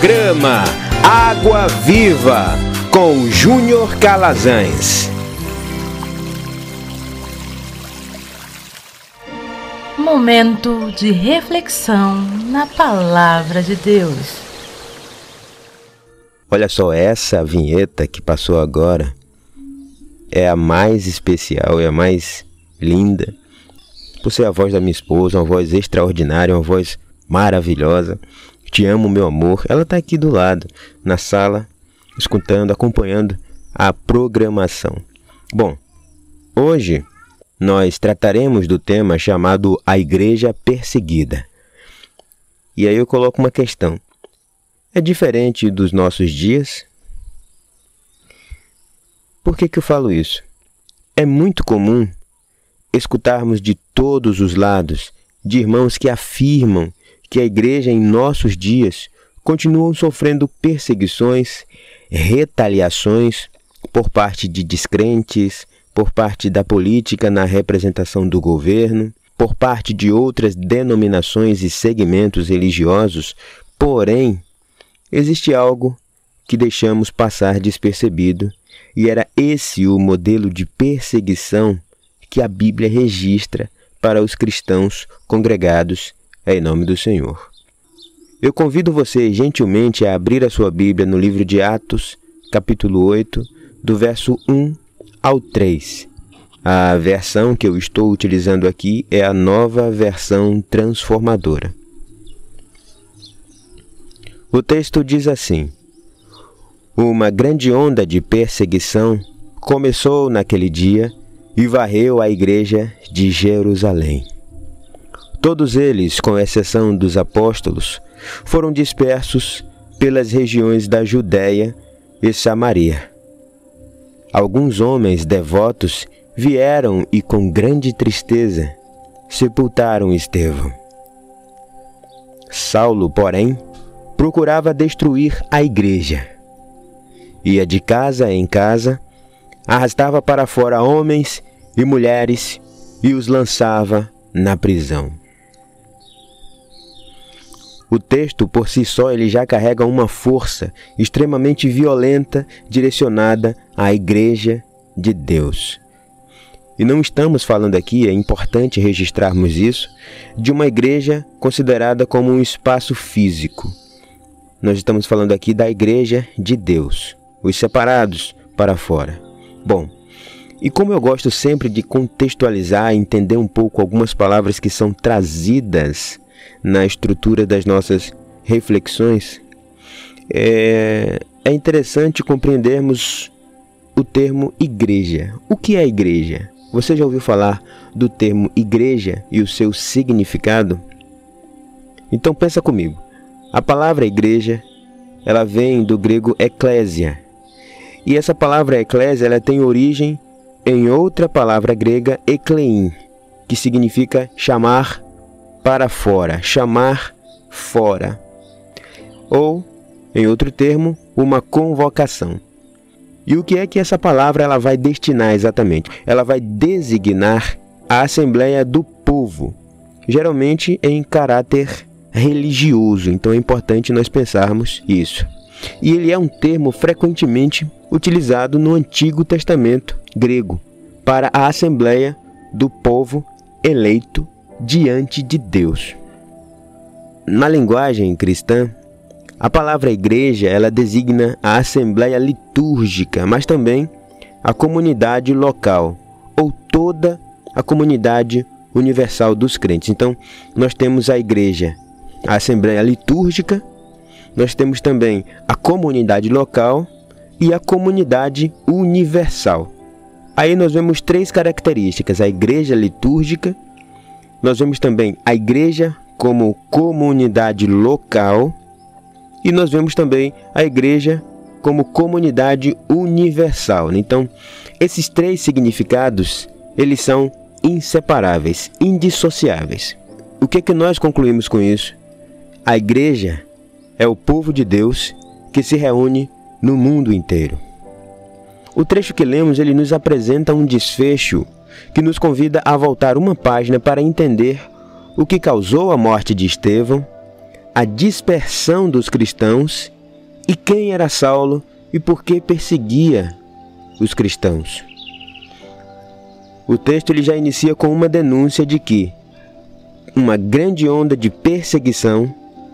Programa Água Viva com Júnior Calazans. Momento de reflexão na Palavra de Deus. Olha só, essa vinheta que passou agora é a mais especial, é a mais linda. Por ser a voz da minha esposa, uma voz extraordinária, uma voz maravilhosa. Te amo, meu amor. Ela está aqui do lado, na sala, escutando, acompanhando a programação. Bom, hoje nós trataremos do tema chamado A Igreja Perseguida. E aí eu coloco uma questão: é diferente dos nossos dias? Por que, que eu falo isso? É muito comum escutarmos de todos os lados de irmãos que afirmam que a igreja em nossos dias continuam sofrendo perseguições, retaliações por parte de descrentes, por parte da política na representação do governo, por parte de outras denominações e segmentos religiosos, porém, existe algo que deixamos passar despercebido, e era esse o modelo de perseguição que a Bíblia registra para os cristãos congregados em nome do Senhor. Eu convido você gentilmente a abrir a sua Bíblia no livro de Atos, capítulo 8, do verso 1 ao 3. A versão que eu estou utilizando aqui é a nova versão transformadora. O texto diz assim: Uma grande onda de perseguição começou naquele dia e varreu a igreja de Jerusalém. Todos eles, com exceção dos apóstolos, foram dispersos pelas regiões da Judéia e Samaria. Alguns homens devotos vieram e, com grande tristeza, sepultaram Estevão. Saulo, porém, procurava destruir a igreja. Ia de casa em casa, arrastava para fora homens e mulheres e os lançava na prisão. O texto por si só ele já carrega uma força extremamente violenta direcionada à igreja de Deus. E não estamos falando aqui, é importante registrarmos isso, de uma igreja considerada como um espaço físico. Nós estamos falando aqui da igreja de Deus, os separados para fora. Bom, e como eu gosto sempre de contextualizar, entender um pouco algumas palavras que são trazidas na estrutura das nossas reflexões, é, é interessante compreendermos o termo igreja. O que é igreja? Você já ouviu falar do termo igreja e o seu significado? Então pensa comigo. A palavra igreja, ela vem do grego eclésia. E essa palavra eclésia, ela tem origem em outra palavra grega eklein, que significa chamar para fora, chamar fora. Ou, em outro termo, uma convocação. E o que é que essa palavra ela vai destinar exatamente? Ela vai designar a assembleia do povo, geralmente em caráter religioso. Então é importante nós pensarmos isso. E ele é um termo frequentemente utilizado no Antigo Testamento grego para a assembleia do povo eleito diante de Deus. Na linguagem cristã, a palavra igreja ela designa a assembleia litúrgica, mas também a comunidade local ou toda a comunidade universal dos crentes. Então, nós temos a igreja, a assembleia litúrgica, nós temos também a comunidade local e a comunidade universal. Aí nós vemos três características: a igreja litúrgica, nós vemos também a igreja como comunidade local e nós vemos também a igreja como comunidade universal. Então, esses três significados, eles são inseparáveis, indissociáveis. O que é que nós concluímos com isso? A igreja é o povo de Deus que se reúne no mundo inteiro. O trecho que lemos, ele nos apresenta um desfecho que nos convida a voltar uma página para entender o que causou a morte de Estevão, a dispersão dos cristãos e quem era Saulo e por que perseguia os cristãos. O texto ele já inicia com uma denúncia de que uma grande onda de perseguição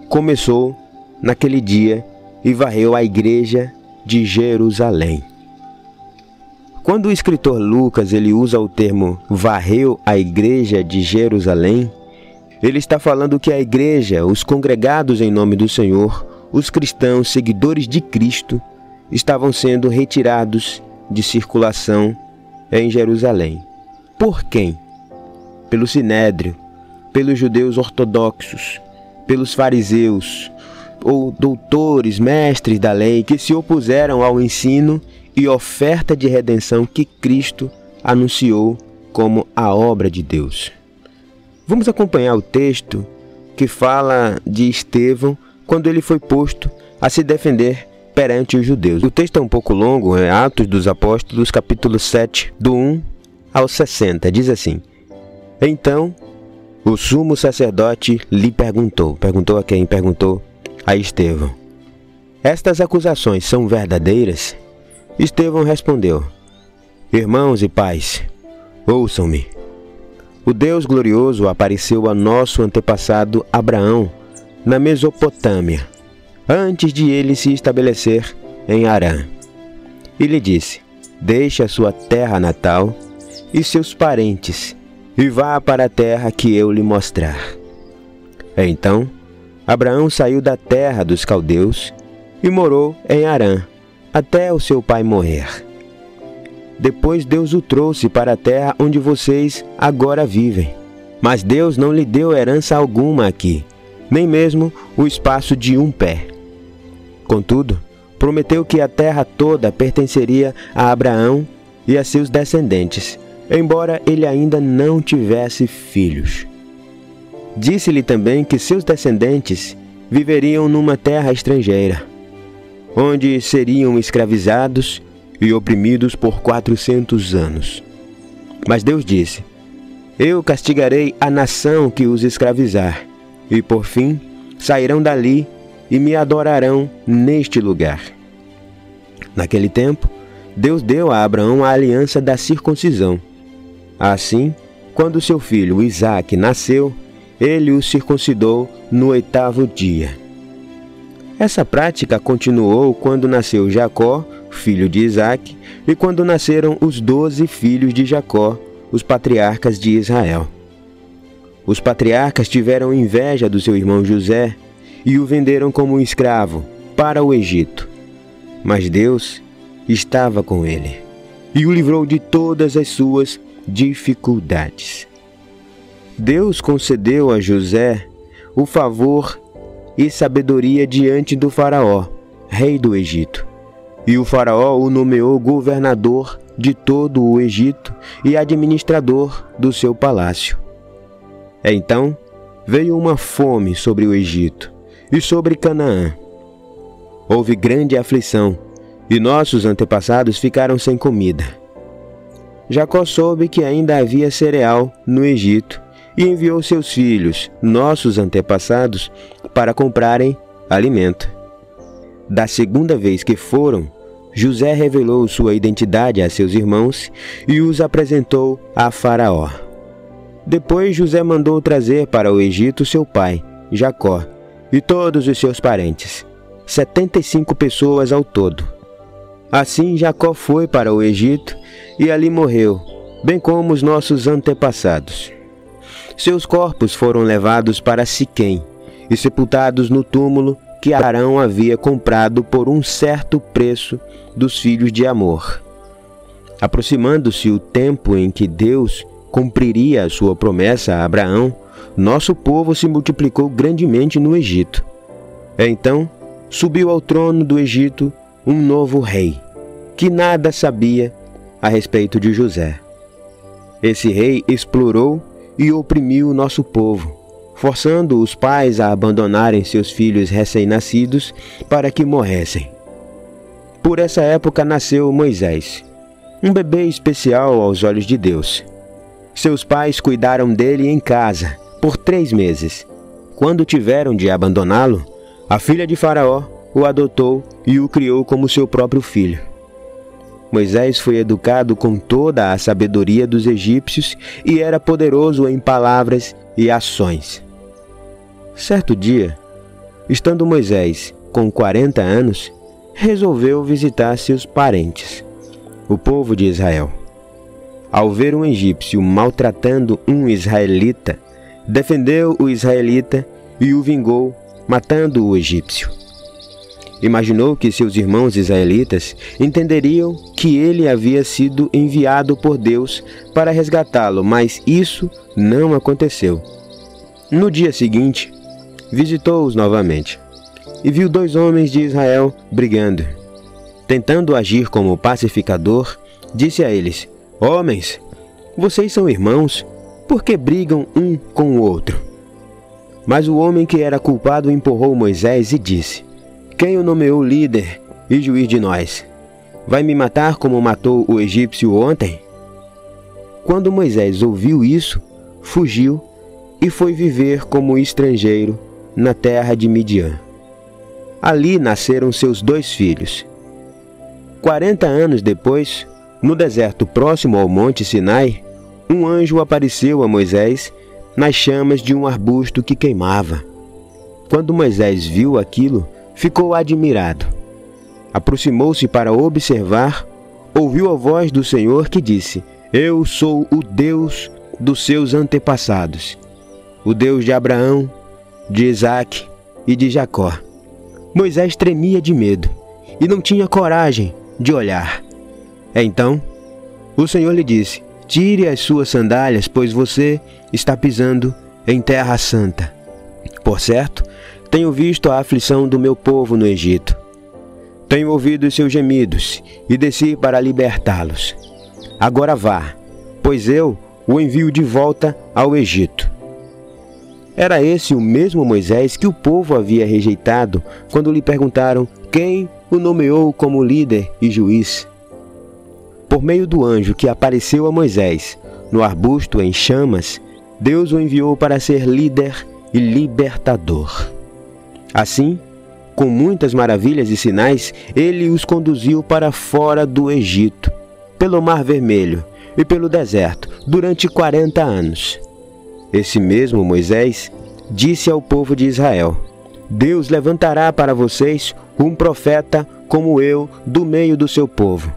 começou naquele dia e varreu a igreja de Jerusalém. Quando o escritor Lucas ele usa o termo varreu a igreja de Jerusalém, ele está falando que a igreja, os congregados em nome do Senhor, os cristãos seguidores de Cristo, estavam sendo retirados de circulação em Jerusalém. Por quem? Pelo sinédrio, pelos judeus ortodoxos, pelos fariseus, ou doutores, mestres da lei que se opuseram ao ensino e oferta de redenção que Cristo anunciou como a obra de Deus. Vamos acompanhar o texto que fala de Estevão quando ele foi posto a se defender perante os judeus. O texto é um pouco longo, é Atos dos Apóstolos, capítulo 7, do 1 ao 60. Diz assim: Então o sumo sacerdote lhe perguntou, perguntou a quem? Perguntou a Estevão: Estas acusações são verdadeiras? Estevão respondeu: Irmãos e pais, ouçam-me. O Deus glorioso apareceu a nosso antepassado Abraão na Mesopotâmia, antes de ele se estabelecer em Arã. E lhe disse: Deixe a sua terra natal e seus parentes e vá para a terra que eu lhe mostrar. Então Abraão saiu da terra dos caldeus e morou em Arã, até o seu pai morrer. Depois Deus o trouxe para a terra onde vocês agora vivem. Mas Deus não lhe deu herança alguma aqui, nem mesmo o espaço de um pé. Contudo, prometeu que a terra toda pertenceria a Abraão e a seus descendentes, embora ele ainda não tivesse filhos. Disse-lhe também que seus descendentes viveriam numa terra estrangeira, onde seriam escravizados e oprimidos por quatrocentos anos. Mas Deus disse: Eu castigarei a nação que os escravizar, e por fim sairão dali e me adorarão neste lugar. Naquele tempo, Deus deu a Abraão a aliança da circuncisão. Assim, quando seu filho Isaque nasceu, ele o circuncidou no oitavo dia. Essa prática continuou quando nasceu Jacó, filho de Isaque, e quando nasceram os doze filhos de Jacó, os patriarcas de Israel. Os patriarcas tiveram inveja do seu irmão José e o venderam como escravo para o Egito. Mas Deus estava com ele e o livrou de todas as suas dificuldades. Deus concedeu a José o favor e sabedoria diante do Faraó, rei do Egito. E o Faraó o nomeou governador de todo o Egito e administrador do seu palácio. Então veio uma fome sobre o Egito e sobre Canaã. Houve grande aflição, e nossos antepassados ficaram sem comida. Jacó soube que ainda havia cereal no Egito e enviou seus filhos, nossos antepassados, para comprarem alimento. Da segunda vez que foram, José revelou sua identidade a seus irmãos e os apresentou a Faraó. Depois José mandou trazer para o Egito seu pai, Jacó, e todos os seus parentes, setenta e cinco pessoas ao todo. Assim Jacó foi para o Egito e ali morreu, bem como os nossos antepassados. Seus corpos foram levados para Siquém e sepultados no túmulo que Arão havia comprado por um certo preço dos filhos de Amor. Aproximando-se o tempo em que Deus cumpriria a sua promessa a Abraão, nosso povo se multiplicou grandemente no Egito. Então subiu ao trono do Egito um novo rei, que nada sabia a respeito de José. Esse rei explorou e oprimiu o nosso povo, forçando os pais a abandonarem seus filhos recém-nascidos para que morressem. Por essa época nasceu Moisés, um bebê especial aos olhos de Deus. Seus pais cuidaram dele em casa por três meses, Quando tiveram de abandoná-lo, a filha de Faraó o adotou e o criou como seu próprio filho. Moisés foi educado com toda a sabedoria dos egípcios e era poderoso em palavras e ações. Certo dia, estando Moisés com 40 anos, resolveu visitar seus parentes, o povo de Israel. Ao ver um egípcio maltratando um israelita, defendeu o israelita e o vingou, matando o egípcio. Imaginou que seus irmãos israelitas entenderiam que ele havia sido enviado por Deus para resgatá-lo, mas isso não aconteceu. No dia seguinte, visitou-os novamente e viu dois homens de Israel brigando. Tentando agir como pacificador, disse a eles: Homens, vocês são irmãos, por que brigam um com o outro? Mas o homem que era culpado empurrou Moisés e disse: quem o nomeou líder e juiz de nós? Vai me matar como matou o egípcio ontem? Quando Moisés ouviu isso, fugiu e foi viver como estrangeiro na terra de Midian. Ali nasceram seus dois filhos. Quarenta anos depois, no deserto próximo ao Monte Sinai, um anjo apareceu a Moisés nas chamas de um arbusto que queimava. Quando Moisés viu aquilo, ficou admirado. Aproximou-se para observar, ouviu a voz do Senhor que disse: Eu sou o Deus dos seus antepassados, o Deus de Abraão, de Isaque e de Jacó. Moisés tremia de medo e não tinha coragem de olhar. Então, o Senhor lhe disse: Tire as suas sandálias, pois você está pisando em terra santa. Por certo, tenho visto a aflição do meu povo no Egito. Tenho ouvido seus gemidos e desci para libertá-los. Agora vá, pois eu o envio de volta ao Egito. Era esse o mesmo Moisés que o povo havia rejeitado quando lhe perguntaram quem o nomeou como líder e juiz. Por meio do anjo que apareceu a Moisés no arbusto em chamas, Deus o enviou para ser líder e libertador. Assim, com muitas maravilhas e sinais, ele os conduziu para fora do Egito, pelo Mar Vermelho e pelo deserto, durante quarenta anos. Esse mesmo Moisés disse ao povo de Israel: Deus levantará para vocês um profeta como eu do meio do seu povo.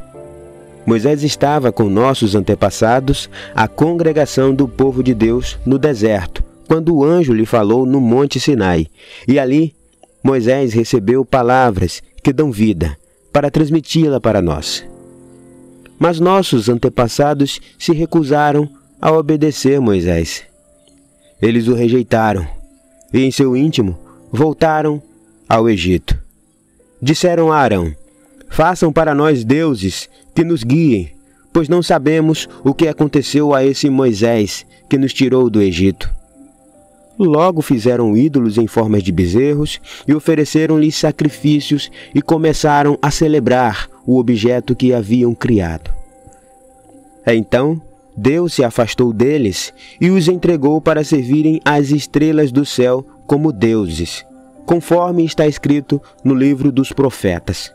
Moisés estava com nossos antepassados, a congregação do povo de Deus, no deserto, quando o anjo lhe falou no Monte Sinai, e ali Moisés recebeu palavras que dão vida para transmiti-la para nós. Mas nossos antepassados se recusaram a obedecer Moisés. Eles o rejeitaram e, em seu íntimo, voltaram ao Egito. Disseram a Arão: Façam para nós deuses que nos guiem, pois não sabemos o que aconteceu a esse Moisés que nos tirou do Egito. Logo fizeram ídolos em formas de bezerros e ofereceram-lhes sacrifícios e começaram a celebrar o objeto que haviam criado. Então Deus se afastou deles e os entregou para servirem às estrelas do céu como deuses, conforme está escrito no livro dos profetas.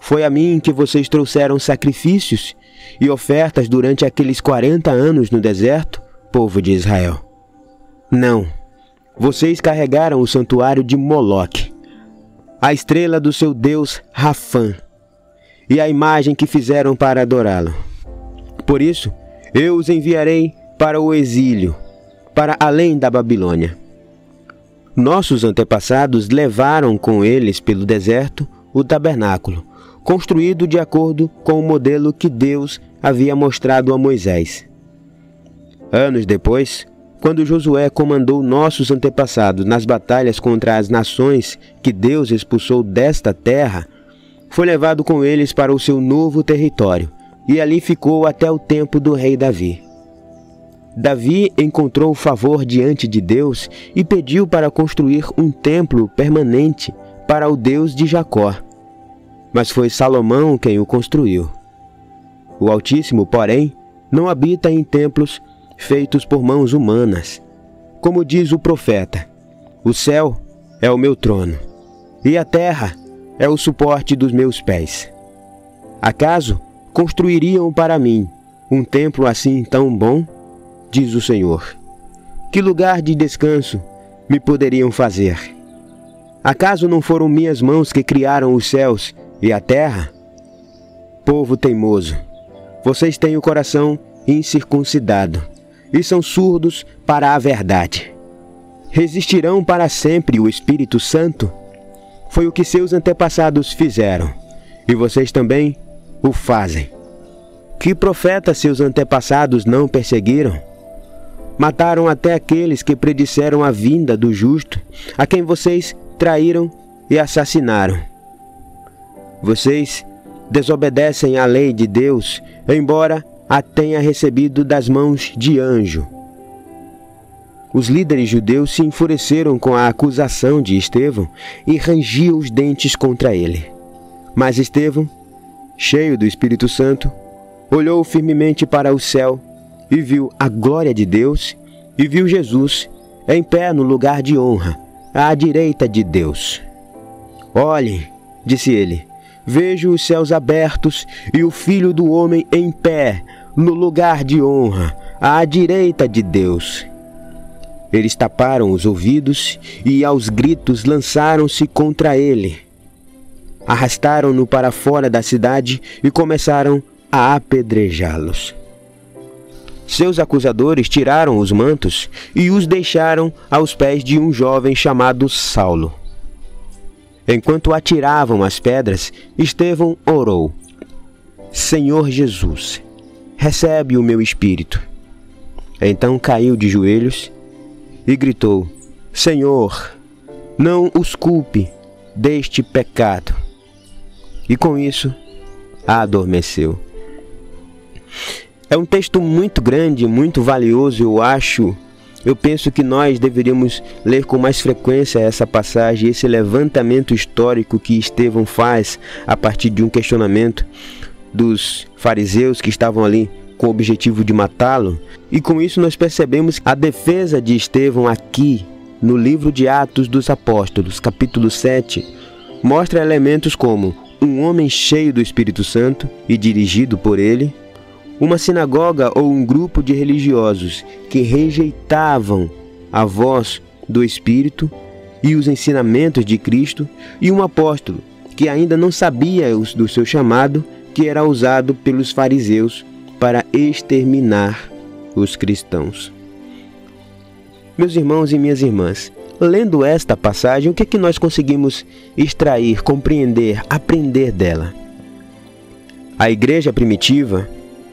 Foi a mim que vocês trouxeram sacrifícios e ofertas durante aqueles quarenta anos no deserto, povo de Israel. Não. Vocês carregaram o santuário de Moloque, a estrela do seu deus Rafã, e a imagem que fizeram para adorá-lo. Por isso, eu os enviarei para o exílio, para além da Babilônia. Nossos antepassados levaram com eles pelo deserto o tabernáculo, construído de acordo com o modelo que Deus havia mostrado a Moisés. Anos depois, quando Josué comandou nossos antepassados nas batalhas contra as nações que Deus expulsou desta terra, foi levado com eles para o seu novo território e ali ficou até o tempo do rei Davi. Davi encontrou favor diante de Deus e pediu para construir um templo permanente para o Deus de Jacó. Mas foi Salomão quem o construiu. O Altíssimo, porém, não habita em templos feitos por mãos humanas. Como diz o profeta: O céu é o meu trono, e a terra é o suporte dos meus pés. Acaso construiriam para mim um templo assim tão bom? Diz o Senhor. Que lugar de descanso me poderiam fazer? Acaso não foram minhas mãos que criaram os céus e a terra? Povo teimoso, vocês têm o coração incircuncidado e são surdos para a verdade. Resistirão para sempre o Espírito Santo? Foi o que seus antepassados fizeram, e vocês também o fazem. Que profeta seus antepassados não perseguiram? Mataram até aqueles que predisseram a vinda do justo, a quem vocês traíram e assassinaram. Vocês desobedecem à lei de Deus, embora a tenha recebido das mãos de anjo. Os líderes judeus se enfureceram com a acusação de Estevão e rangiam os dentes contra ele. Mas Estevão, cheio do Espírito Santo, olhou firmemente para o céu e viu a glória de Deus e viu Jesus em pé no lugar de honra, à direita de Deus. Olhem, disse ele, vejo os céus abertos e o Filho do Homem em pé, no lugar de honra, à direita de Deus. Eles taparam os ouvidos e, aos gritos, lançaram-se contra ele. Arrastaram-no para fora da cidade e começaram a apedrejá-los. Seus acusadores tiraram os mantos e os deixaram aos pés de um jovem chamado Saulo. Enquanto atiravam as pedras, Estevão orou: Senhor Jesus, recebe o meu espírito. Então caiu de joelhos e gritou: Senhor, não os culpe deste pecado. E com isso, adormeceu. É um texto muito grande, muito valioso, eu acho eu penso que nós deveríamos ler com mais frequência essa passagem, esse levantamento histórico que Estevão faz a partir de um questionamento dos fariseus que estavam ali com o objetivo de matá-lo. E com isso nós percebemos a defesa de Estevão aqui no livro de Atos dos Apóstolos, capítulo 7, mostra elementos como um homem cheio do Espírito Santo e dirigido por ele, uma sinagoga ou um grupo de religiosos que rejeitavam a voz do Espírito e os ensinamentos de Cristo, e um apóstolo que ainda não sabia do seu chamado, que era usado pelos fariseus para exterminar os cristãos. Meus irmãos e minhas irmãs, lendo esta passagem, o que é que nós conseguimos extrair, compreender, aprender dela? A igreja primitiva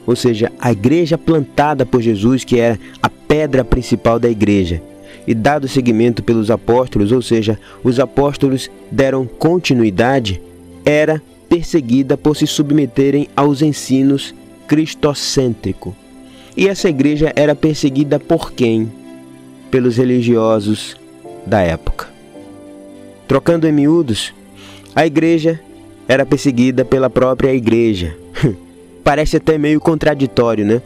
ou seja, a igreja plantada por Jesus, que era a pedra principal da igreja, e dado seguimento pelos apóstolos, ou seja, os apóstolos deram continuidade, era perseguida por se submeterem aos ensinos cristocêntricos. E essa igreja era perseguida por quem? Pelos religiosos da época. Trocando em miúdos, a igreja era perseguida pela própria igreja. Parece até meio contraditório, né?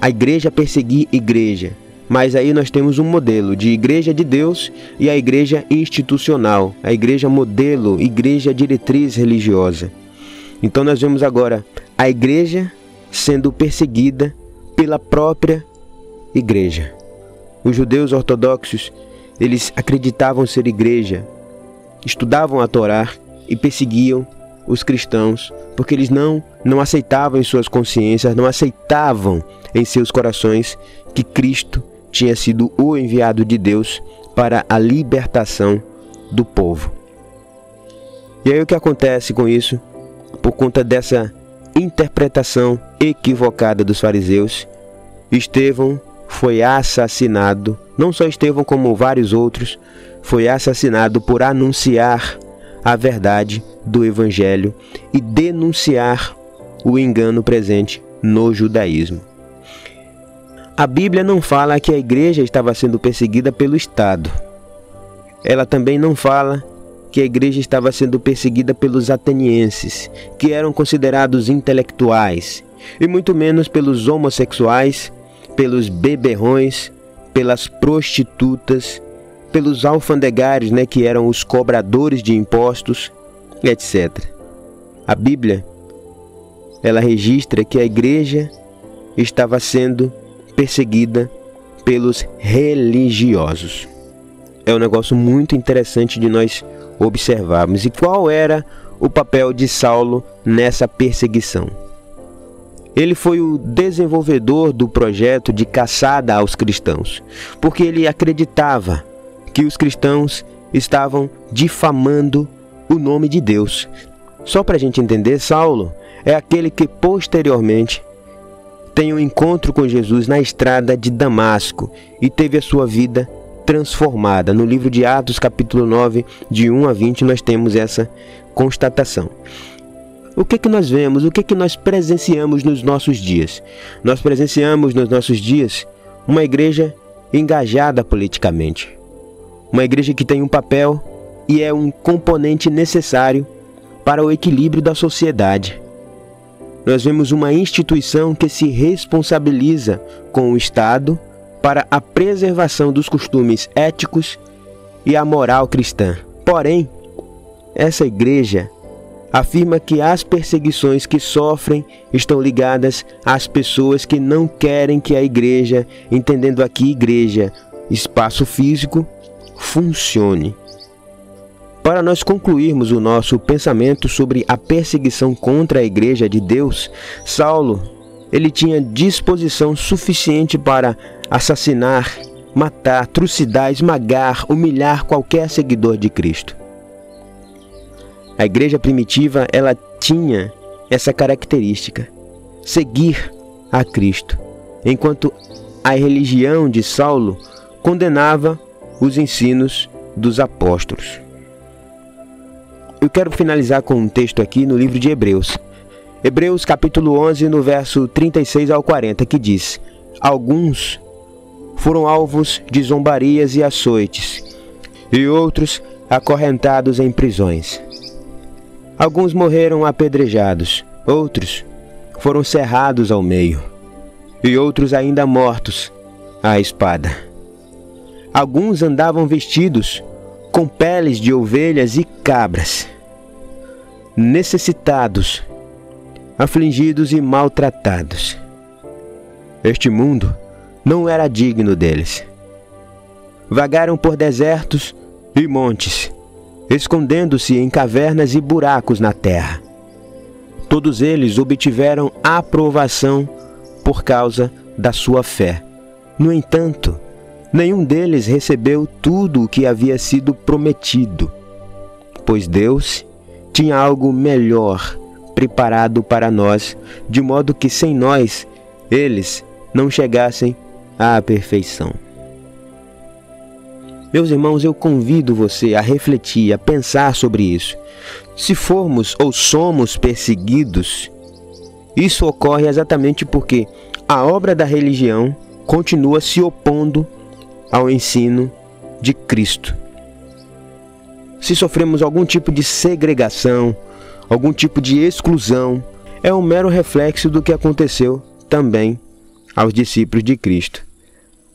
A igreja perseguir igreja. Mas aí nós temos um modelo de igreja de Deus e a igreja institucional, a igreja modelo, igreja diretriz religiosa. Então nós vemos agora a igreja sendo perseguida pela própria igreja. Os judeus ortodoxos, eles acreditavam ser igreja, estudavam a Torá e perseguiam os cristãos, porque eles não não aceitavam em suas consciências, não aceitavam em seus corações que Cristo tinha sido o enviado de Deus para a libertação do povo. E aí o que acontece com isso? Por conta dessa interpretação equivocada dos fariseus, Estevão foi assassinado. Não só Estevão, como vários outros, foi assassinado por anunciar a verdade do Evangelho e denunciar o engano presente no judaísmo. A Bíblia não fala que a igreja estava sendo perseguida pelo Estado. Ela também não fala que a igreja estava sendo perseguida pelos atenienses, que eram considerados intelectuais, e muito menos pelos homossexuais, pelos beberrões, pelas prostitutas pelos alfandegários, né, que eram os cobradores de impostos, etc. A Bíblia ela registra que a igreja estava sendo perseguida pelos religiosos. É um negócio muito interessante de nós observarmos. E qual era o papel de Saulo nessa perseguição? Ele foi o desenvolvedor do projeto de caçada aos cristãos, porque ele acreditava que os cristãos estavam difamando o nome de Deus. Só para a gente entender, Saulo é aquele que posteriormente tem um encontro com Jesus na estrada de Damasco e teve a sua vida transformada. No livro de Atos, capítulo 9, de 1 a 20, nós temos essa constatação. O que que nós vemos? O que que nós presenciamos nos nossos dias? Nós presenciamos nos nossos dias uma igreja engajada politicamente. Uma igreja que tem um papel e é um componente necessário para o equilíbrio da sociedade. Nós vemos uma instituição que se responsabiliza com o Estado para a preservação dos costumes éticos e a moral cristã. Porém, essa igreja afirma que as perseguições que sofrem estão ligadas às pessoas que não querem que a igreja, entendendo aqui igreja, espaço físico, funcione. Para nós concluirmos o nosso pensamento sobre a perseguição contra a igreja de Deus, Saulo, ele tinha disposição suficiente para assassinar, matar, trucidar, esmagar, humilhar qualquer seguidor de Cristo. A igreja primitiva, ela tinha essa característica, seguir a Cristo, enquanto a religião de Saulo condenava os ensinos dos apóstolos. Eu quero finalizar com um texto aqui no livro de Hebreus. Hebreus capítulo 11, no verso 36 ao 40, que diz: Alguns foram alvos de zombarias e açoites, e outros acorrentados em prisões. Alguns morreram apedrejados, outros foram cerrados ao meio, e outros ainda mortos à espada. Alguns andavam vestidos com peles de ovelhas e cabras, necessitados, afligidos e maltratados. Este mundo não era digno deles. Vagaram por desertos e montes, escondendo-se em cavernas e buracos na terra. Todos eles obtiveram aprovação por causa da sua fé. No entanto, nenhum deles recebeu tudo o que havia sido prometido, pois Deus tinha algo melhor preparado para nós, de modo que sem nós eles não chegassem à perfeição. Meus irmãos, eu convido você a refletir, a pensar sobre isso. Se formos ou somos perseguidos, isso ocorre exatamente porque a obra da religião continua se opondo ao ensino de Cristo. Se sofremos algum tipo de segregação, algum tipo de exclusão, é um mero reflexo do que aconteceu também aos discípulos de Cristo.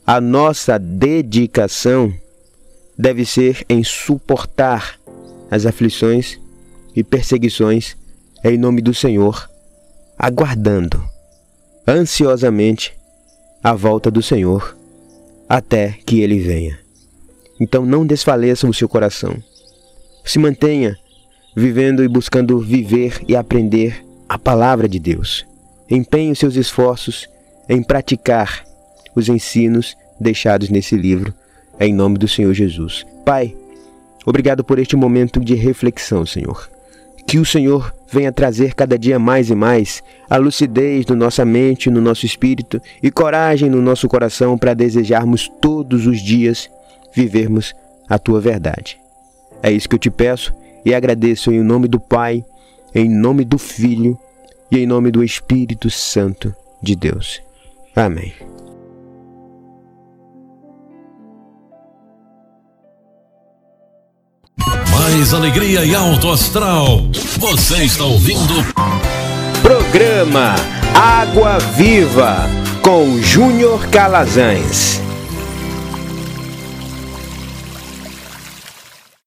A nossa dedicação deve ser em suportar as aflições e perseguições em nome do Senhor, aguardando ansiosamente a volta do Senhor até que ele venha. Então não desfaleça o seu coração. Se mantenha vivendo e buscando viver e aprender a palavra de Deus. Empenhe os seus esforços em praticar os ensinos deixados nesse livro, em nome do Senhor Jesus. Pai, obrigado por este momento de reflexão, Senhor. Que o Senhor venha trazer cada dia mais e mais a lucidez no nossa mente, no nosso espírito e coragem no nosso coração para desejarmos todos os dias vivermos a tua verdade. É isso que eu te peço e agradeço em nome do Pai, em nome do Filho e em nome do Espírito Santo de Deus. Amém. Mais alegria e alto astral. Você está ouvindo. Programa Água Viva com Júnior Calazans.